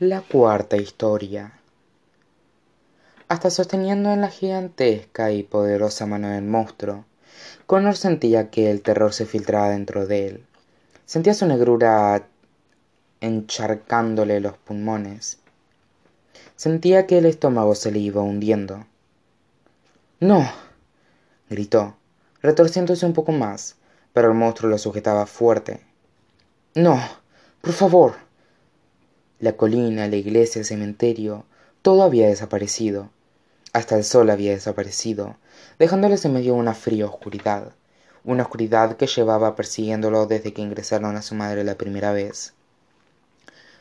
La cuarta historia. Hasta sosteniendo en la gigantesca y poderosa mano del monstruo, Connor sentía que el terror se filtraba dentro de él. Sentía su negrura encharcándole los pulmones. Sentía que el estómago se le iba hundiendo. ¡No! gritó, retorciéndose un poco más, pero el monstruo lo sujetaba fuerte. ¡No! ¡Por favor! La colina, la iglesia, el cementerio, todo había desaparecido. Hasta el sol había desaparecido, dejándoles en medio una fría oscuridad, una oscuridad que llevaba persiguiéndolo desde que ingresaron a su madre la primera vez.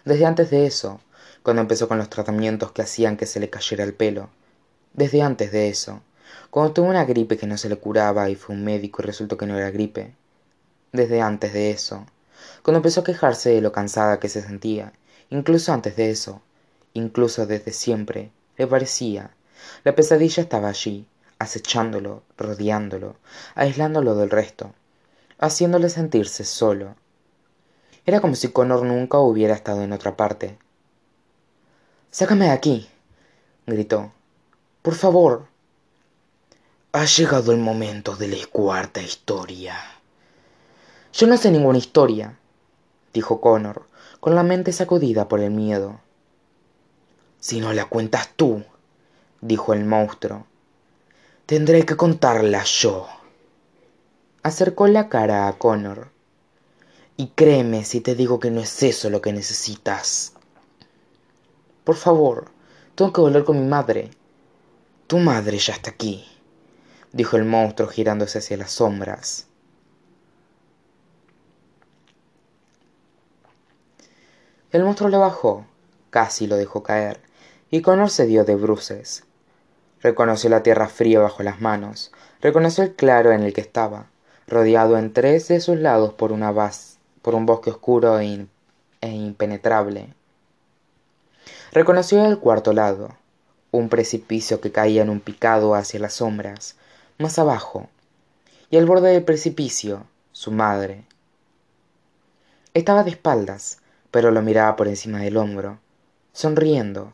Desde antes de eso, cuando empezó con los tratamientos que hacían que se le cayera el pelo. Desde antes de eso, cuando tuvo una gripe que no se le curaba y fue un médico y resultó que no era gripe. Desde antes de eso, cuando empezó a quejarse de lo cansada que se sentía incluso antes de eso incluso desde siempre le parecía la pesadilla estaba allí acechándolo rodeándolo aislándolo del resto haciéndole sentirse solo. Era como si connor nunca hubiera estado en otra parte. Sácame de aquí gritó. Por favor ha llegado el momento de la cuarta historia yo no sé ninguna historia dijo connor con la mente sacudida por el miedo. Si no la cuentas tú dijo el monstruo tendré que contarla yo. Acercó la cara a connor. Y créeme si te digo que no es eso lo que necesitas. Por favor tengo que volver con mi madre. Tu madre ya está aquí dijo el monstruo girándose hacia las sombras el monstruo le bajó casi lo dejó caer y connor se dio de bruces. Reconoció la tierra fría bajo las manos reconoció el claro en el que estaba rodeado en tres de sus lados por una por un bosque oscuro e, e impenetrable. Reconoció el cuarto lado un precipicio que caía en un picado hacia las sombras más abajo y al borde del precipicio su madre. Estaba de espaldas pero lo miraba por encima del hombro sonriendo.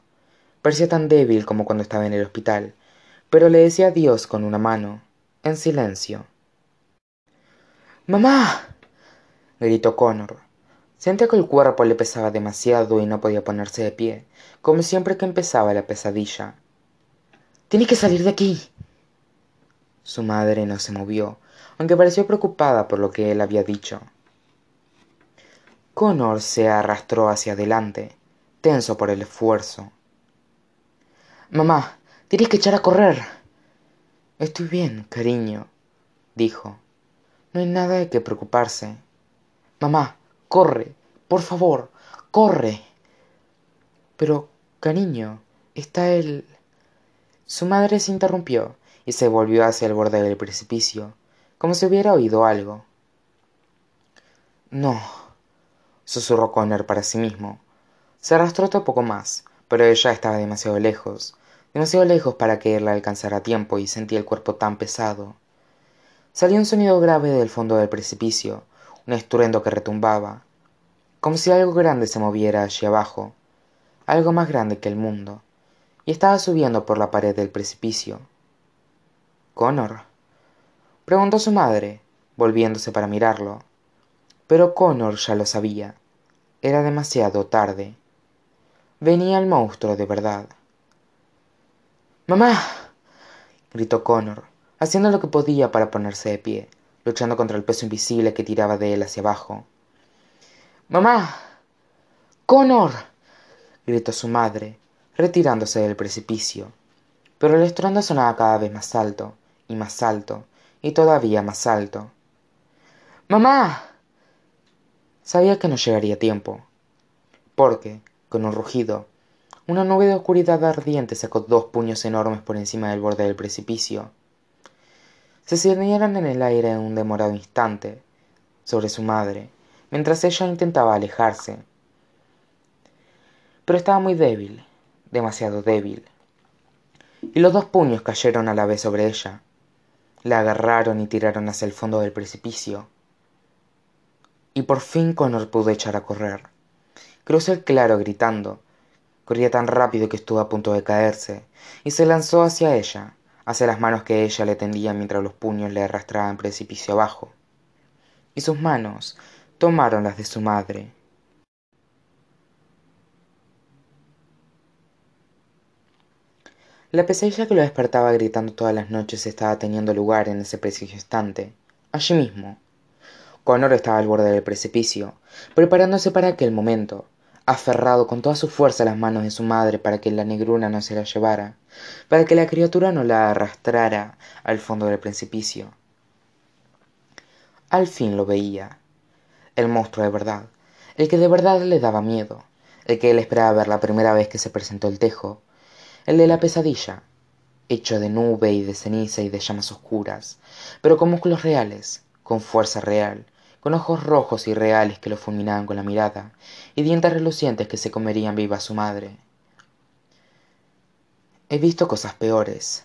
Parecía tan débil como cuando estaba en el hospital pero le decía adiós con una mano en silencio. Mamá gritó connor. Sentía que el cuerpo le pesaba demasiado y no podía ponerse de pie como siempre que empezaba la pesadilla. Tienes que salir de aquí su madre no se movió aunque pareció preocupada por lo que él había dicho connor se arrastró hacia adelante tenso por el esfuerzo. Mamá tienes que echar a correr. Estoy bien cariño dijo. No hay nada de qué preocuparse. Mamá corre por favor corre. Pero cariño está el su madre se interrumpió y se volvió hacia el borde del precipicio como si hubiera oído algo. No susurró connor para sí mismo. Se arrastró otro poco más pero ella estaba demasiado lejos demasiado lejos para que él la alcanzara a tiempo y sentía el cuerpo tan pesado. Salió un sonido grave del fondo del precipicio un estruendo que retumbaba como si algo grande se moviera allí abajo algo más grande que el mundo y estaba subiendo por la pared del precipicio. Connor preguntó su madre volviéndose para mirarlo pero connor ya lo sabía. Era demasiado tarde. Venía el monstruo de verdad. Mamá gritó connor haciendo lo que podía para ponerse de pie luchando contra el peso invisible que tiraba de él hacia abajo. Mamá connor gritó su madre retirándose del precipicio. Pero el estruendo sonaba cada vez más alto y más alto y todavía más alto. Mamá sabía que no llegaría tiempo porque con un rugido una nube de oscuridad ardiente sacó dos puños enormes por encima del borde del precipicio. Se cernieron en el aire en un demorado instante sobre su madre mientras ella intentaba alejarse. Pero estaba muy débil demasiado débil y los dos puños cayeron a la vez sobre ella. La agarraron y tiraron hacia el fondo del precipicio y por fin connor pudo echar a correr. Cruzó el claro gritando. Corría tan rápido que estuvo a punto de caerse y se lanzó hacia ella hacia las manos que ella le tendía mientras los puños le arrastraban precipicio abajo. Y sus manos tomaron las de su madre. La pesadilla que lo despertaba gritando todas las noches estaba teniendo lugar en ese preciso instante allí mismo connor estaba al borde del precipicio preparándose para aquel momento aferrado con toda su fuerza a las manos de su madre para que la negrura no se la llevara para que la criatura no la arrastrara al fondo del precipicio. Al fin lo veía el monstruo de verdad el que de verdad le daba miedo el que él esperaba ver la primera vez que se presentó el tejo el de la pesadilla hecho de nube y de ceniza y de llamas oscuras pero con músculos reales con fuerza real con ojos rojos y reales que lo fulminaban con la mirada y dientes relucientes que se comerían viva a su madre. He visto cosas peores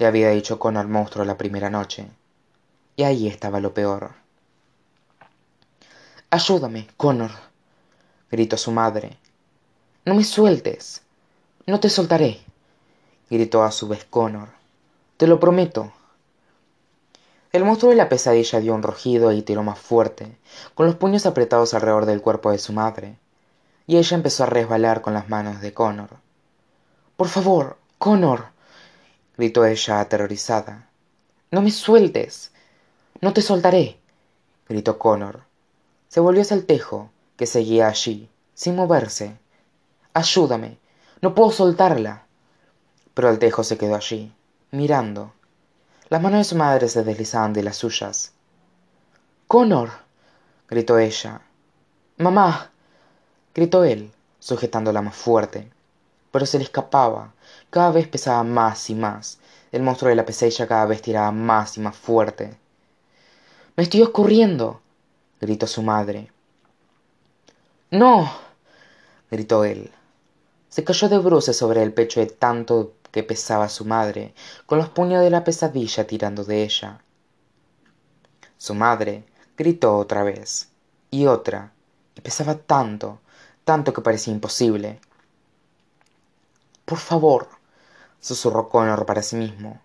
le había dicho Connor al monstruo la primera noche y ahí estaba lo peor. Ayúdame connor gritó su madre. No me sueltes no te soltaré gritó a su vez connor. Te lo prometo el monstruo de la pesadilla dio un rugido y tiró más fuerte con los puños apretados alrededor del cuerpo de su madre y ella empezó a resbalar con las manos de connor. Por favor connor gritó ella aterrorizada. No me sueltes no te soltaré gritó connor. Se volvió hacia el tejo que seguía allí sin moverse. Ayúdame no puedo soltarla pero el tejo se quedó allí mirando las manos de su madre se deslizaban de las suyas. Connor gritó ella. Mamá gritó él sujetándola más fuerte. Pero se le escapaba. Cada vez pesaba más y más. El monstruo de la pesadilla cada vez tiraba más y más fuerte. Me estoy escurriendo gritó su madre. No gritó él. Se cayó de bruces sobre el pecho de tanto que pesaba su madre con los puños de la pesadilla tirando de ella. Su madre gritó otra vez y otra y pesaba tanto tanto que parecía imposible. Por favor susurró connor para sí mismo.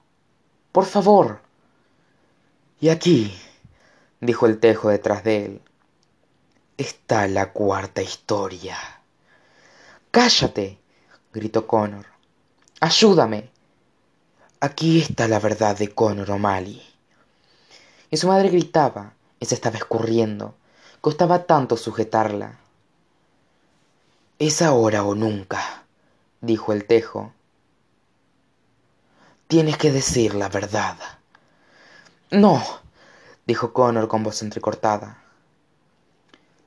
Por favor y aquí dijo el tejo detrás de él está la cuarta historia cállate gritó connor ayúdame. Aquí está la verdad de connor o'malley. Y su madre gritaba y se estaba escurriendo. Costaba tanto sujetarla. Es ahora o nunca dijo el tejo. Tienes que decir la verdad. No dijo connor con voz entrecortada.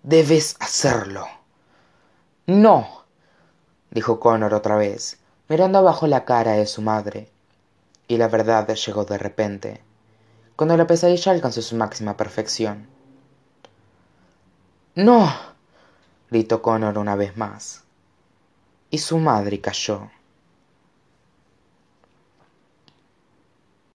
Debes hacerlo. No dijo connor otra vez mirando abajo la cara de su madre. Y la verdad llegó de repente cuando la pesadilla alcanzó su máxima perfección. No gritó connor una vez más. Y su madre cayó